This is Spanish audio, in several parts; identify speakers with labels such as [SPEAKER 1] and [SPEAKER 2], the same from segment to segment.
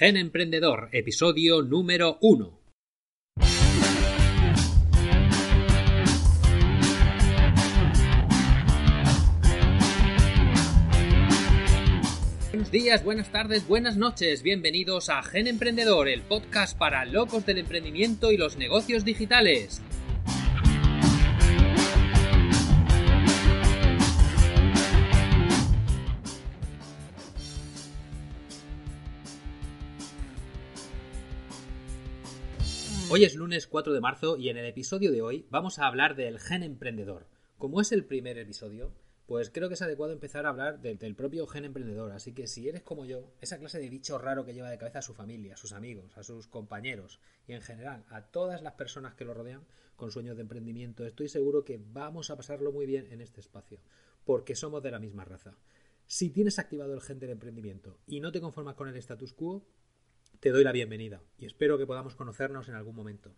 [SPEAKER 1] Gen Emprendedor, episodio número 1. Buenos días, buenas tardes, buenas noches. Bienvenidos a Gen Emprendedor, el podcast para locos del emprendimiento y los negocios digitales. Hoy es lunes 4 de marzo y en el episodio de hoy vamos a hablar del gen emprendedor. Como es el primer episodio, pues creo que es adecuado empezar a hablar del, propio gen emprendedor. Así que si eres como yo, esa clase de bicho raro que lleva de cabeza a su familia, a sus amigos, a sus compañeros y en general a todas las personas que lo rodean con sueños de emprendimiento, estoy seguro que vamos a pasarlo muy bien en este espacio, porque somos de la misma raza. Si tienes activado el gen del emprendimiento y no te conformas con el status quo, te doy la bienvenida y espero que podamos conocernos en algún momento.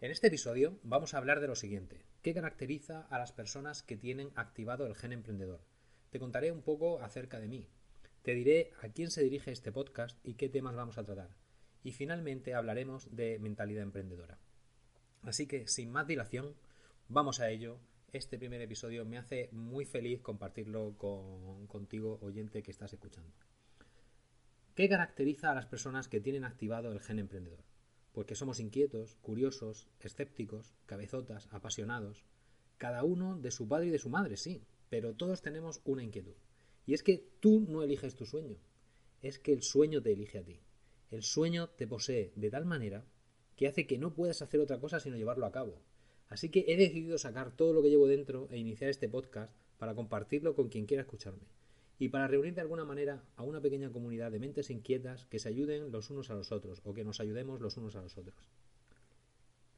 [SPEAKER 1] En este episodio vamos a hablar de lo siguiente. ¿Qué caracteriza a las personas que tienen activado el gen emprendedor? Te contaré un poco acerca de mí. Te diré a quién se dirige este podcast y qué temas vamos a tratar. Y finalmente hablaremos de mentalidad emprendedora. Así que, sin más dilación, vamos a ello. Este primer episodio me hace muy feliz compartirlo con, contigo, oyente que estás escuchando. ¿Qué caracteriza a las personas que tienen activado el gen emprendedor? Porque somos inquietos, curiosos, escépticos, cabezotas, apasionados. Cada uno de su padre y de su madre, sí, pero todos tenemos una inquietud. Y es que tú no eliges tu sueño, es que el sueño te elige a ti. El sueño te posee de tal manera que hace que no puedas hacer otra cosa sino llevarlo a cabo. Así que he decidido sacar todo lo que llevo dentro e iniciar este podcast para compartirlo con quien quiera escucharme y para reunir de alguna manera a una pequeña comunidad de mentes inquietas que se ayuden los unos a los otros o que nos ayudemos los unos a los otros.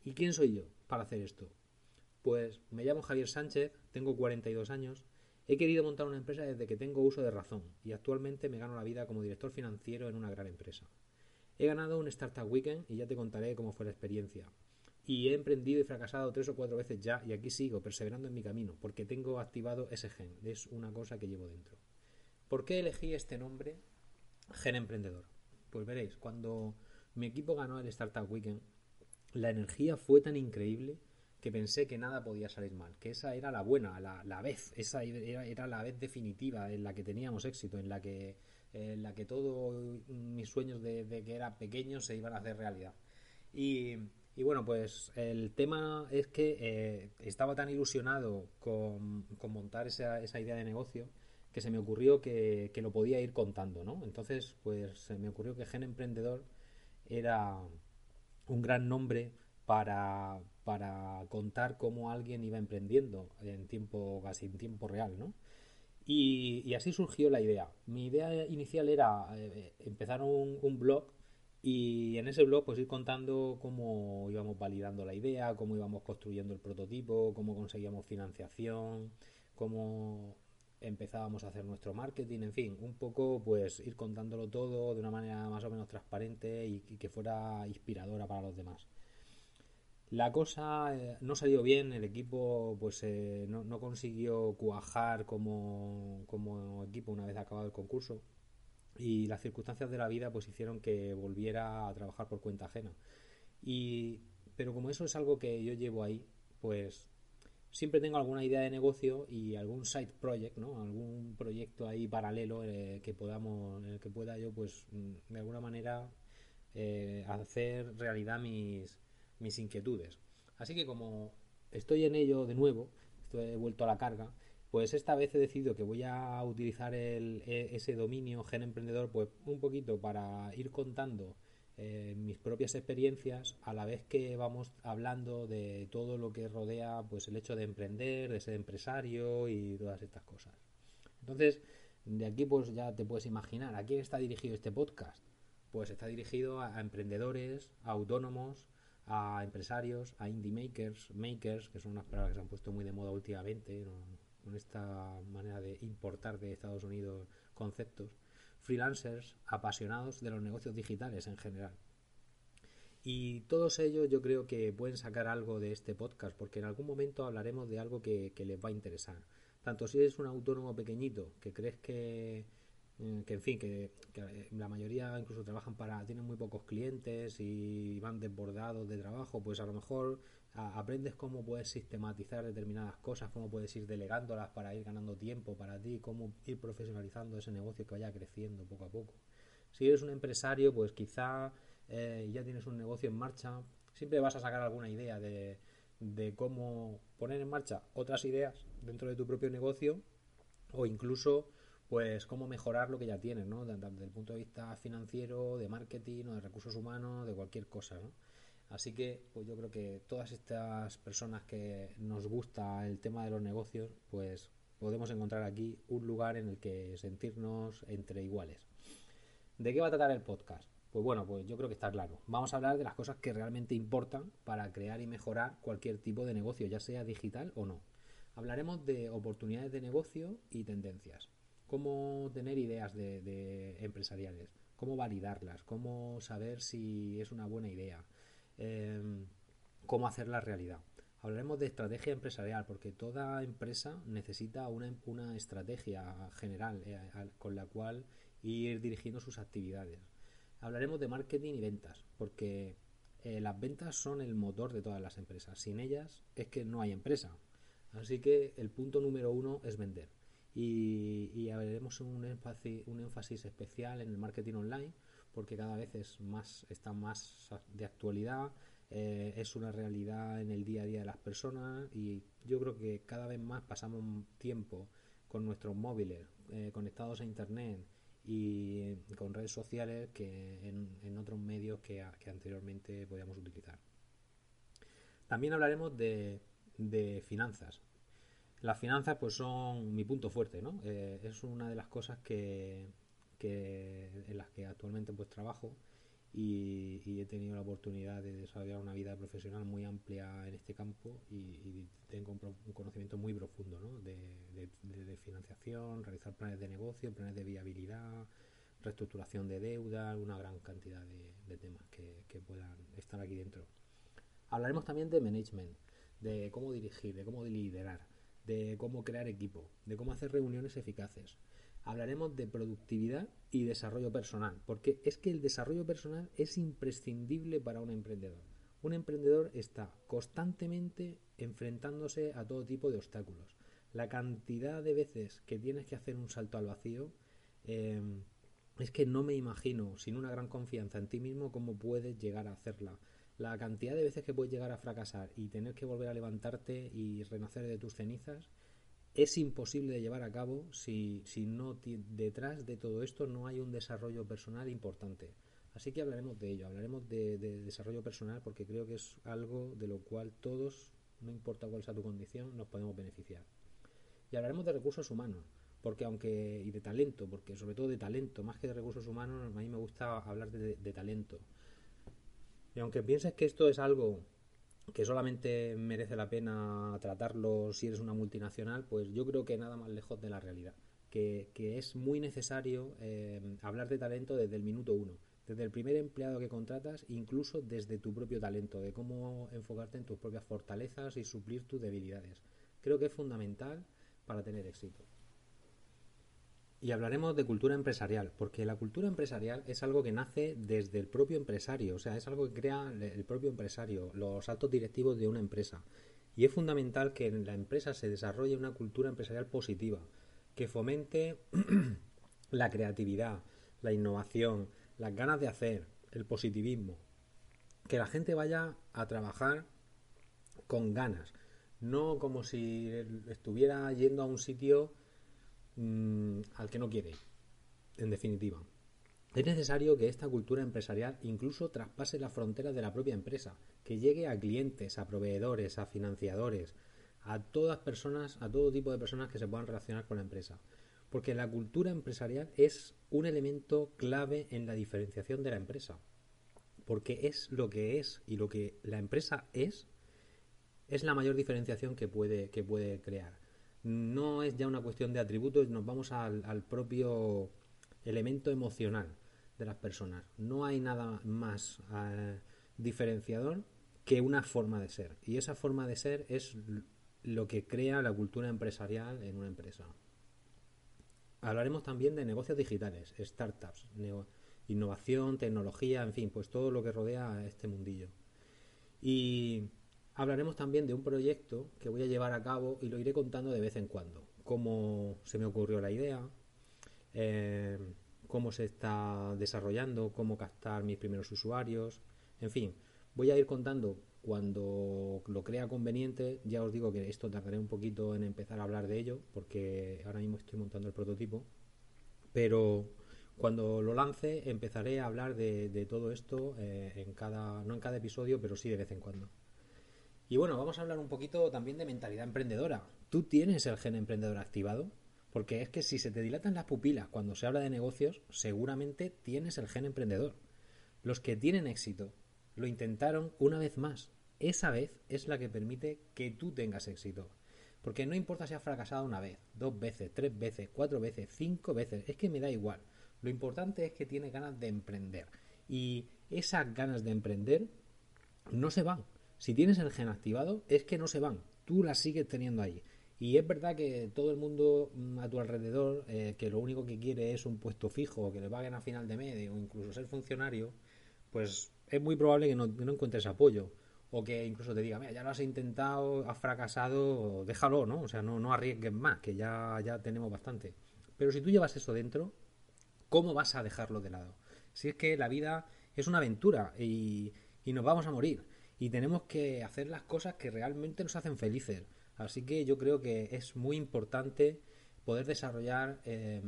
[SPEAKER 1] ¿Y quién soy yo para hacer esto? Pues me llamo Javier Sánchez, tengo 42 años, he querido montar una empresa desde que tengo uso de razón y actualmente me gano la vida como director financiero en una gran empresa. He ganado un Startup Weekend y ya te contaré cómo fue la experiencia. Y he emprendido y fracasado tres o cuatro veces ya y aquí sigo perseverando en mi camino porque tengo activado ese gen, es una cosa que llevo dentro. ¿Por qué elegí este nombre, Gen Emprendedor? Pues veréis, cuando mi equipo ganó el Startup Weekend, la energía fue tan increíble que pensé que nada podía salir mal, que esa era la buena, la, vez, esa era, la vez definitiva en la que teníamos éxito, en la que, en la que todos mis sueños de, que era pequeño se iban a hacer realidad. Y, bueno, pues el tema es que eh, estaba tan ilusionado con, montar esa, esa idea de negocio que se me ocurrió que, lo podía ir contando, ¿no? Entonces, pues se me ocurrió que Gen Emprendedor era un gran nombre para, para contar cómo alguien iba emprendiendo en tiempo, casi en tiempo real, ¿no? Y, así surgió la idea. Mi idea inicial era eh, empezar un, un, blog y en ese blog pues ir contando cómo íbamos validando la idea, cómo íbamos construyendo el prototipo, cómo conseguíamos financiación, cómo empezábamos a hacer nuestro marketing, en fin, un poco pues ir contándolo todo de una manera más o menos transparente y, que fuera inspiradora para los demás. La cosa eh, no salió bien, el equipo pues eh, no, consiguió cuajar como, como equipo una vez acabado el concurso y las circunstancias de la vida pues hicieron que volviera a trabajar por cuenta ajena. Y, pero como eso es algo que yo llevo ahí, pues siempre tengo alguna idea de negocio y algún side project, ¿no? Algún proyecto ahí paralelo eh, que podamos, en el que pueda yo, pues, mm, de alguna manera eh, hacer realidad mis, mis inquietudes. Así que como estoy en ello de nuevo, estoy, he vuelto a la carga, pues esta vez he decidido que voy a utilizar el, e, ese dominio Gen Emprendedor, pues un poquito para ir contando eh, mis propias experiencias a la vez que vamos hablando de todo lo que rodea pues el hecho de emprender, de ser empresario y todas estas cosas. Entonces, de aquí pues ya te puedes imaginar a quién está dirigido este podcast. Pues está dirigido a, emprendedores, a autónomos, a empresarios, a indie makers, makers, que son unas palabras que se han puesto muy de moda últimamente, con esta manera de importar de Estados Unidos conceptos freelancers apasionados de los negocios digitales en general. Y todos ellos yo creo que pueden sacar algo de este podcast, porque en algún momento hablaremos de algo que, les va a interesar. Tanto si eres un autónomo pequeñito que crees que que en fin, que, eh, la mayoría incluso trabajan para, tienen muy pocos clientes y van desbordados de trabajo, pues a lo mejor aprendes cómo puedes sistematizar determinadas cosas, cómo puedes ir delegándolas para ir ganando tiempo para ti, cómo ir profesionalizando ese negocio que vaya creciendo poco a poco. Si eres un empresario, pues quizá eh, ya tienes un negocio en marcha, siempre vas a sacar alguna idea de, de cómo poner en marcha otras ideas dentro de tu propio negocio o incluso pues cómo mejorar lo que ya tienes, ¿no? Desde, el punto de vista financiero, de marketing o de recursos humanos, de cualquier cosa, ¿no? Así que, pues yo creo que todas estas personas que nos gusta el tema de los negocios, pues podemos encontrar aquí un lugar en el que sentirnos entre iguales. ¿De qué va a tratar el podcast? Pues bueno, pues yo creo que está claro. Vamos a hablar de las cosas que realmente importan para crear y mejorar cualquier tipo de negocio, ya sea digital o no. Hablaremos de oportunidades de negocio y tendencias cómo tener ideas de, empresariales, cómo validarlas, cómo saber si es una buena idea, em, cómo hacerla realidad. Hablaremos de estrategia empresarial, porque toda empresa necesita una, una estrategia general eh, con la cual ir dirigiendo sus actividades. Hablaremos de marketing y ventas, porque eh, las ventas son el motor de todas las empresas. Sin ellas es que no hay empresa. Así que el punto número uno es vender y, y haremos un énfasis, un énfasis especial en el marketing online porque cada vez es más está más de actualidad eh, es una realidad en el día a día de las personas y yo creo que cada vez más pasamos tiempo con nuestros móviles eh, conectados a internet y con redes sociales que en, otros medios que, que, anteriormente podíamos utilizar. También hablaremos de, de finanzas las finanzas pues son mi punto fuerte, ¿no? Eh, es una de las cosas que, en las que actualmente pues trabajo y, he tenido la oportunidad de desarrollar una vida profesional muy amplia en este campo y, tengo un, conocimiento muy profundo ¿no? de, financiación, realizar planes de negocio, planes de viabilidad, reestructuración de deuda, una gran cantidad de, temas que, que puedan estar aquí dentro. Hablaremos también de management, de cómo dirigir, de cómo liderar de cómo crear equipo, de cómo hacer reuniones eficaces. Hablaremos de productividad y desarrollo personal, porque es que el desarrollo personal es imprescindible para un emprendedor. Un emprendedor está constantemente enfrentándose a todo tipo de obstáculos. La cantidad de veces que tienes que hacer un salto al vacío eh, es que no me imagino, sin una gran confianza en ti mismo, cómo puedes llegar a hacerla la cantidad de veces que puedes llegar a fracasar y tener que volver a levantarte y renacer de tus cenizas es imposible de llevar a cabo si, si no detrás de todo esto no hay un desarrollo personal importante. Así que hablaremos de ello, hablaremos de, desarrollo personal porque creo que es algo de lo cual todos, no importa cuál sea tu condición, nos podemos beneficiar. Y hablaremos de recursos humanos, porque aunque y de talento, porque sobre todo de talento, más que de recursos humanos, a mí me gusta hablar de talento. Y aunque pienses que esto es algo que solamente merece la pena tratarlo si eres una multinacional, pues yo creo que nada más lejos de la realidad. Que, es muy necesario eh, hablar de talento desde el minuto uno, desde el primer empleado que contratas, incluso desde tu propio talento, de cómo enfocarte en tus propias fortalezas y suplir tus debilidades. Creo que es fundamental para tener éxito. Y hablaremos de cultura empresarial, porque la cultura empresarial es algo que nace desde el propio empresario, o sea, es algo que crea el propio empresario, los altos directivos de una empresa. Y es fundamental que en la empresa se desarrolle una cultura empresarial positiva, que fomente la creatividad, la innovación, las ganas de hacer, el positivismo. Que la gente vaya a trabajar con ganas, no como si estuviera yendo a un sitio Mm, al que no quiere en definitiva. Es necesario que esta cultura empresarial incluso traspase las fronteras de la propia empresa, que llegue a clientes, a proveedores, a financiadores, a todas personas, a todo tipo de personas que se puedan relacionar con la empresa. Porque la cultura empresarial es un elemento clave en la diferenciación de la empresa. Porque es lo que es y lo que la empresa es, es la mayor diferenciación que puede, que puede crear no es ya una cuestión de atributos, nos vamos al, propio elemento emocional de las personas. No hay nada más eh, diferenciador que una forma de ser. Y esa forma de ser es lo que crea la cultura empresarial en una empresa. Hablaremos también de negocios digitales, startups, innovación, tecnología, en fin, pues todo lo que rodea a este mundillo. Y hablaremos también de un proyecto que voy a llevar a cabo y lo iré contando de vez en cuando. Cómo se me ocurrió la idea, eh, cómo se está desarrollando, cómo captar mis primeros usuarios, en fin, voy a ir contando cuando lo crea conveniente. Ya os digo que esto tardaré un poquito en empezar a hablar de ello, porque ahora mismo estoy montando el prototipo, pero cuando lo lance empezaré a hablar de, todo esto eh, en cada, no en cada episodio, pero sí de vez en cuando. Y bueno, vamos a hablar un poquito también de mentalidad emprendedora. ¿Tú tienes el gen emprendedor activado? Porque es que si se te dilatan las pupilas cuando se habla de negocios, seguramente tienes el gen emprendedor. Los que tienen éxito lo intentaron una vez más. Esa vez es la que permite que tú tengas éxito. Porque no importa si has fracasado una vez, dos veces, tres veces, cuatro veces, cinco veces, es que me da igual. Lo importante es que tienes ganas de emprender. Y esas ganas de emprender no se van. Si tienes el gen activado, es que no se van. Tú las sigues teniendo ahí. Y es verdad que todo el mundo mm, a tu alrededor, eh, que lo único que quiere es un puesto fijo, que le paguen a final de mes, o incluso ser funcionario, pues es muy probable que no, encuentres apoyo. O que incluso te diga, mira, ya lo has intentado, has fracasado, déjalo, ¿no? O sea, no, no arriesgues más, que ya, ya tenemos bastante. Pero si tú llevas eso dentro, ¿cómo vas a dejarlo de lado? Si es que la vida es una aventura y, y nos vamos a morir. Y tenemos que hacer las cosas que realmente nos hacen felices. Así que yo creo que es muy importante poder desarrollar eh,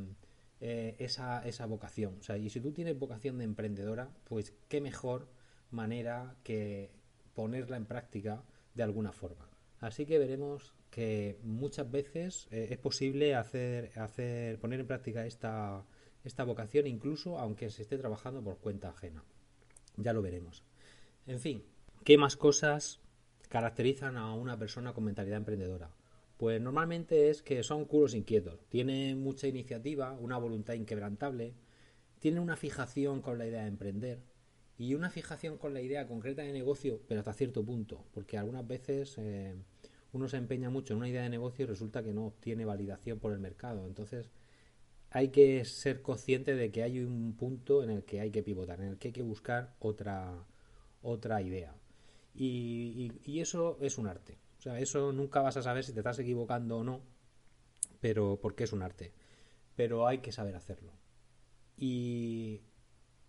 [SPEAKER 1] eh, esa, esa vocación. O sea, y si tú tienes vocación de emprendedora, pues qué mejor manera que ponerla en práctica de alguna forma. Así que veremos que muchas veces eh, es posible hacer, hacer, poner en práctica esta, esta vocación, incluso aunque se esté trabajando por cuenta ajena. Ya lo veremos. En fin, ¿qué más cosas caracterizan a una persona con mentalidad emprendedora? Pues normalmente es que son culos inquietos, tienen mucha iniciativa, una voluntad inquebrantable, tienen una fijación con la idea de emprender y una fijación con la idea concreta de negocio, pero hasta cierto punto, porque algunas veces eh, uno se empeña mucho en una idea de negocio y resulta que no tiene validación por el mercado. Entonces hay que ser consciente de que hay un punto en el que hay que pivotar, en el que hay que buscar otra, otra idea. Y eso es un arte. O sea, eso nunca vas a saber si te estás equivocando o no, pero porque es un arte. Pero hay que saber hacerlo. Y,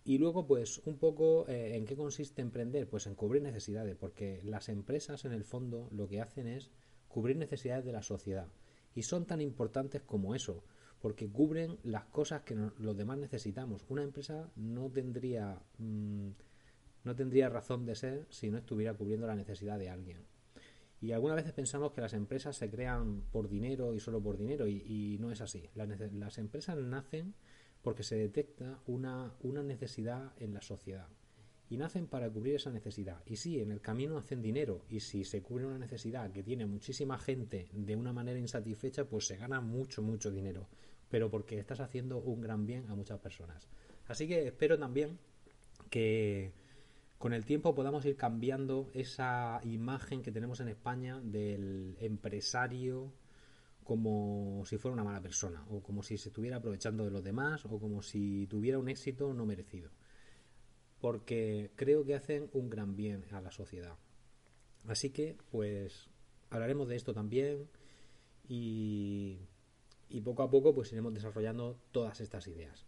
[SPEAKER 1] y luego, pues, un poco eh, en qué consiste emprender, pues en cubrir necesidades, porque las empresas en el fondo lo que hacen es cubrir necesidades de la sociedad. Y son tan importantes como eso, porque cubren las cosas que los demás necesitamos. Una empresa no tendría, mm, no tendría razón de ser si no estuviera cubriendo la necesidad de alguien. Y algunas veces pensamos que las empresas se crean por dinero y solo por dinero y, no es así. Las, empresas nacen porque se detecta una, una necesidad en la sociedad y nacen para cubrir esa necesidad. Y sí, en el camino hacen dinero y si se cubre una necesidad que tiene muchísima gente de una manera insatisfecha, pues se gana mucho, mucho dinero. Pero porque estás haciendo un gran bien a muchas personas. Así que espero también que con el tiempo podamos ir cambiando esa imagen que tenemos en España del empresario como si fuera una mala persona o como si se estuviera aprovechando de los demás o como si tuviera un éxito no merecido. Porque creo que hacen un gran bien a la sociedad. Así que, pues, hablaremos de esto también y, poco a poco pues iremos desarrollando todas estas ideas.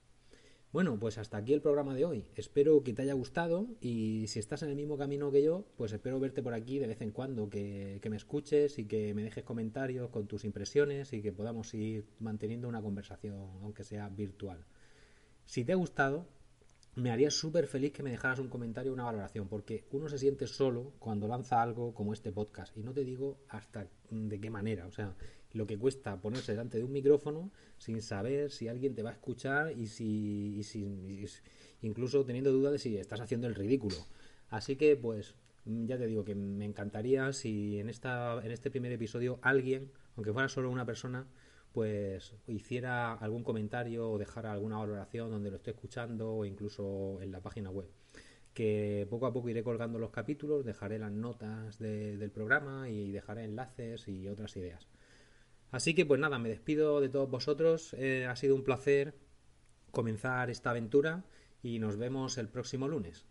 [SPEAKER 1] Bueno, pues hasta aquí el programa de hoy. Espero que te haya gustado y si estás en el mismo camino que yo, pues espero verte por aquí de vez en cuando, que, me escuches y que me dejes comentarios con tus impresiones y que podamos ir manteniendo una conversación, aunque sea virtual. Si te ha gustado, me haría súper feliz que me dejaras un comentario o una valoración, porque uno se siente solo cuando lanza algo como este podcast. Y no te digo hasta de qué manera. O sea, lo que cuesta ponerse delante de un micrófono sin saber si alguien te va a escuchar y si, incluso teniendo dudas de si estás haciendo el ridículo. Así que pues ya te digo que me encantaría si en esta en este primer episodio alguien, aunque fuera solo una persona, pues hiciera algún comentario o dejara alguna valoración donde lo esté escuchando o incluso en la página web que poco a poco iré colgando los capítulos, dejaré las notas del programa y dejaré enlaces y otras ideas. Así que pues nada, me despido de todos vosotros. Eh, ha sido un placer comenzar esta aventura y nos vemos el próximo lunes.